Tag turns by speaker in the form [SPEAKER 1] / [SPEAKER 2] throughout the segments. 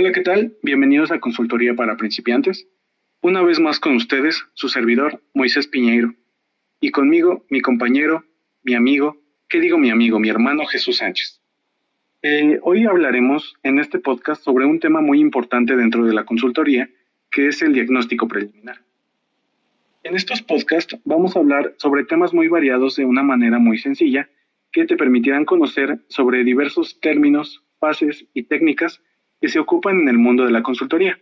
[SPEAKER 1] Hola, ¿qué tal? Bienvenidos a Consultoría para Principiantes. Una vez más con ustedes, su servidor, Moisés Piñeiro. Y conmigo, mi compañero, mi amigo, ¿qué digo mi amigo? Mi hermano Jesús Sánchez. Eh, hoy hablaremos en este podcast sobre un tema muy importante dentro de la consultoría, que es el diagnóstico preliminar. En estos podcasts vamos a hablar sobre temas muy variados de una manera muy sencilla que te permitirán conocer sobre diversos términos, fases y técnicas que se ocupan en el mundo de la consultoría.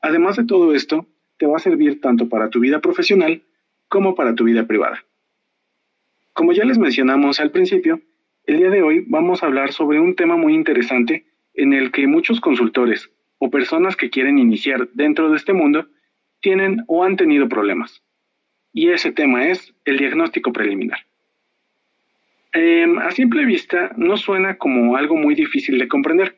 [SPEAKER 1] Además de todo esto, te va a servir tanto para tu vida profesional como para tu vida privada. Como ya les mencionamos al principio, el día de hoy vamos a hablar sobre un tema muy interesante en el que muchos consultores o personas que quieren iniciar dentro de este mundo tienen o han tenido problemas. Y ese tema es el diagnóstico preliminar. Em, a simple vista no suena como algo muy difícil de comprender,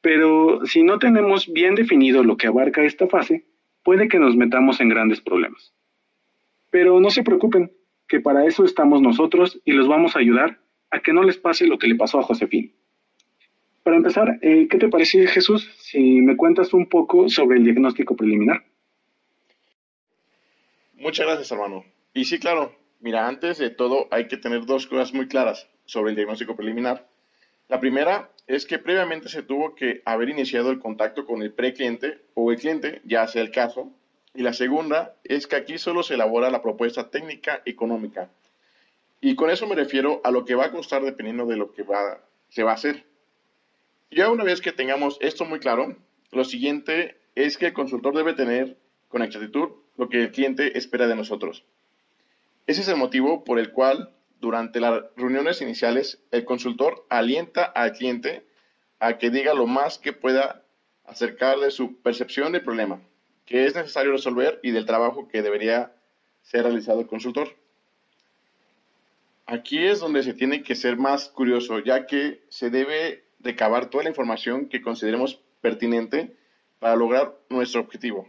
[SPEAKER 1] pero si no tenemos bien definido lo que abarca esta fase, puede que nos metamos en grandes problemas. Pero no se preocupen, que para eso estamos nosotros y los vamos a ayudar a que no les pase lo que le pasó a Josefín. Para empezar, eh, ¿qué te parece Jesús si me cuentas un poco sobre el diagnóstico preliminar?
[SPEAKER 2] Muchas gracias, hermano. Y sí, claro, mira, antes de todo hay que tener dos cosas muy claras sobre el diagnóstico preliminar. La primera es que previamente se tuvo que haber iniciado el contacto con el precliente o el cliente, ya sea el caso. Y la segunda es que aquí solo se elabora la propuesta técnica económica. Y con eso me refiero a lo que va a costar dependiendo de lo que va, se va a hacer. Ya una vez que tengamos esto muy claro, lo siguiente es que el consultor debe tener con exactitud lo que el cliente espera de nosotros. Ese es el motivo por el cual durante las reuniones iniciales, el consultor alienta al cliente a que diga lo más que pueda acerca de su percepción del problema, que es necesario resolver y del trabajo que debería ser realizado el consultor. Aquí es donde se tiene que ser más curioso, ya que se debe recabar toda la información que consideremos pertinente para lograr nuestro objetivo.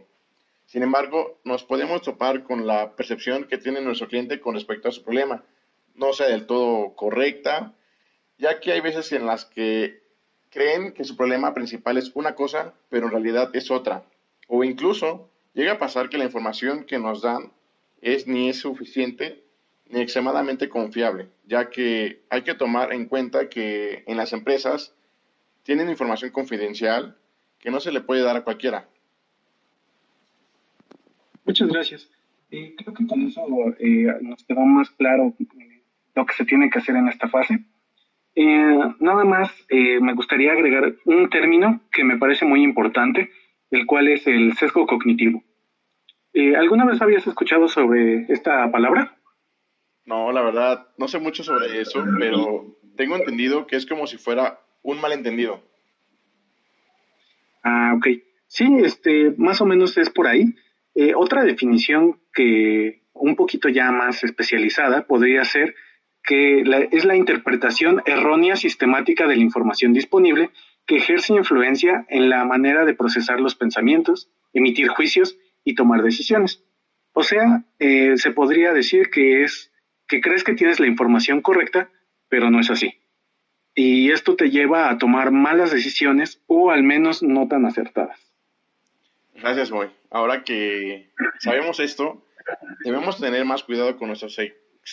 [SPEAKER 2] Sin embargo, nos podemos topar con la percepción que tiene nuestro cliente con respecto a su problema, no sea del todo correcta, ya que hay veces en las que creen que su problema principal es una cosa, pero en realidad es otra. O incluso llega a pasar que la información que nos dan es ni es suficiente ni extremadamente confiable, ya que hay que tomar en cuenta que en las empresas tienen información confidencial que no se le puede dar a cualquiera.
[SPEAKER 1] Muchas gracias. Eh, creo que con eso eh, nos quedó más claro lo que se tiene que hacer en esta fase. Eh, nada más eh, me gustaría agregar un término que me parece muy importante, el cual es el sesgo cognitivo. Eh, ¿Alguna vez habías escuchado sobre esta palabra?
[SPEAKER 2] No, la verdad, no sé mucho sobre eso, pero tengo entendido que es como si fuera un malentendido.
[SPEAKER 1] Ah, ok. Sí, este, más o menos es por ahí. otra definición que un poquito ya más especializada podría ser que es la interpretación errónea sistemática de la información disponible que ejerce influencia en la manera de procesar los pensamientos, emitir juicios y tomar decisiones. O sea, eh, se podría decir que es que crees que tienes la información correcta, pero no es así. Y esto te lleva a tomar malas decisiones o al menos no tan acertadas.
[SPEAKER 2] Gracias, Moy. Ahora que sabemos esto, debemos tener más cuidado con nuestros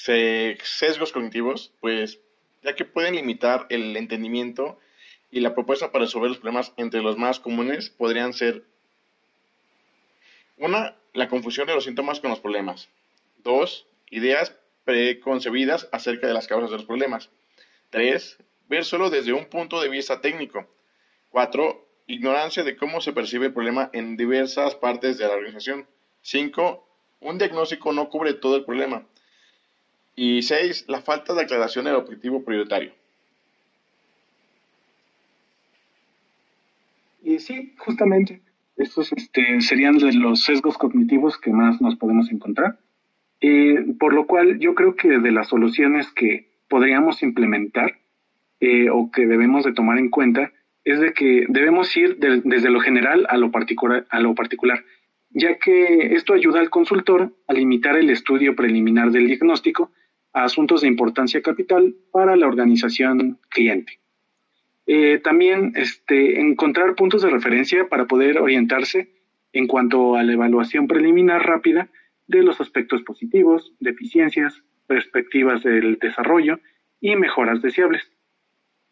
[SPEAKER 2] sesgos cognitivos, pues ya que pueden limitar el entendimiento y la propuesta para resolver los problemas entre los más comunes podrían ser una, la confusión de los síntomas con los problemas. Dos, ideas preconcebidas acerca de las causas de los problemas. Tres, ver solo desde un punto de vista técnico. Cuatro, ignorancia de cómo se percibe el problema en diversas partes de la organización. Cinco, un diagnóstico no cubre todo el problema. Y seis, la falta de aclaración del objetivo prioritario.
[SPEAKER 1] Y sí, justamente, estos este, serían de los sesgos cognitivos que más nos podemos encontrar. Eh, por lo cual yo creo que de las soluciones que podríamos implementar eh, o que debemos de tomar en cuenta es de que debemos ir desde lo general a lo, a lo particular, ya que esto ayuda al consultor a limitar el estudio preliminar del diagnóstico asuntos de importancia capital para la organización cliente. Eh, también este, encontrar puntos de referencia para poder orientarse en cuanto a la evaluación preliminar rápida de los aspectos positivos, deficiencias, perspectivas del desarrollo y mejoras deseables.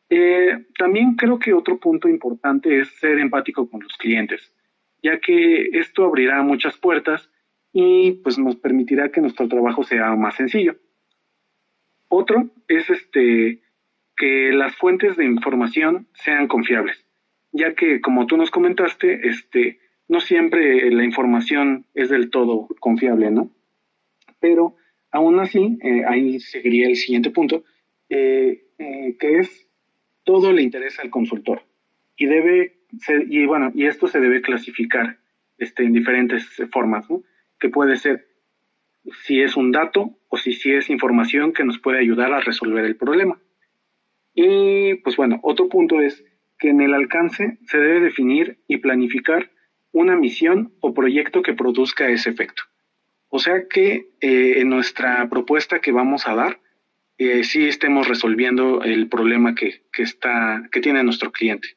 [SPEAKER 1] Eh, también creo que otro punto importante es ser empático con los clientes, ya que esto abrirá muchas puertas y pues nos permitirá que nuestro trabajo sea más sencillo. Otro es este que las fuentes de información sean confiables, ya que como tú nos comentaste, este no siempre la información es del todo confiable, ¿no? Pero aún así, eh, ahí seguiría el siguiente punto, eh, eh, que es todo le interesa al consultor y debe y bueno, y esto se debe clasificar este, en diferentes formas, ¿no? Que puede ser si es un dato o si, si es información que nos puede ayudar a resolver el problema. Y pues bueno, otro punto es que en el alcance se debe definir y planificar una misión o proyecto que produzca ese efecto. O sea que eh, en nuestra propuesta que vamos a dar, eh, sí estemos resolviendo el problema que, está, que tiene nuestro cliente.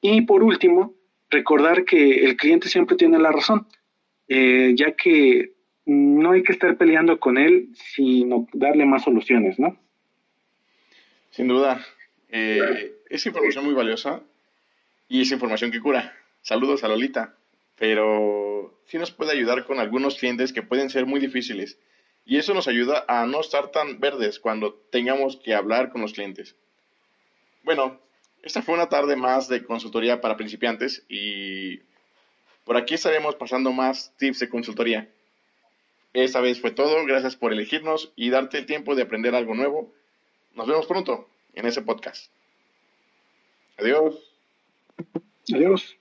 [SPEAKER 1] Y por último, recordar que el cliente siempre tiene la razón, eh, ya que no hay que estar peleando con él, sino darle más soluciones, ¿no?
[SPEAKER 2] Sin duda. es información muy valiosa y es información que cura. Saludos a Lolita, pero sí nos puede ayudar con algunos clientes que pueden ser muy difíciles y eso nos ayuda a no estar tan verdes cuando tengamos que hablar con los clientes. Bueno, esta fue una tarde más de consultoría para principiantes y por aquí estaremos pasando más tips de consultoría. Esta vez fue todo, gracias por elegirnos y darte el tiempo de aprender algo nuevo. Nos vemos pronto en ese podcast. Adiós.
[SPEAKER 1] Adiós.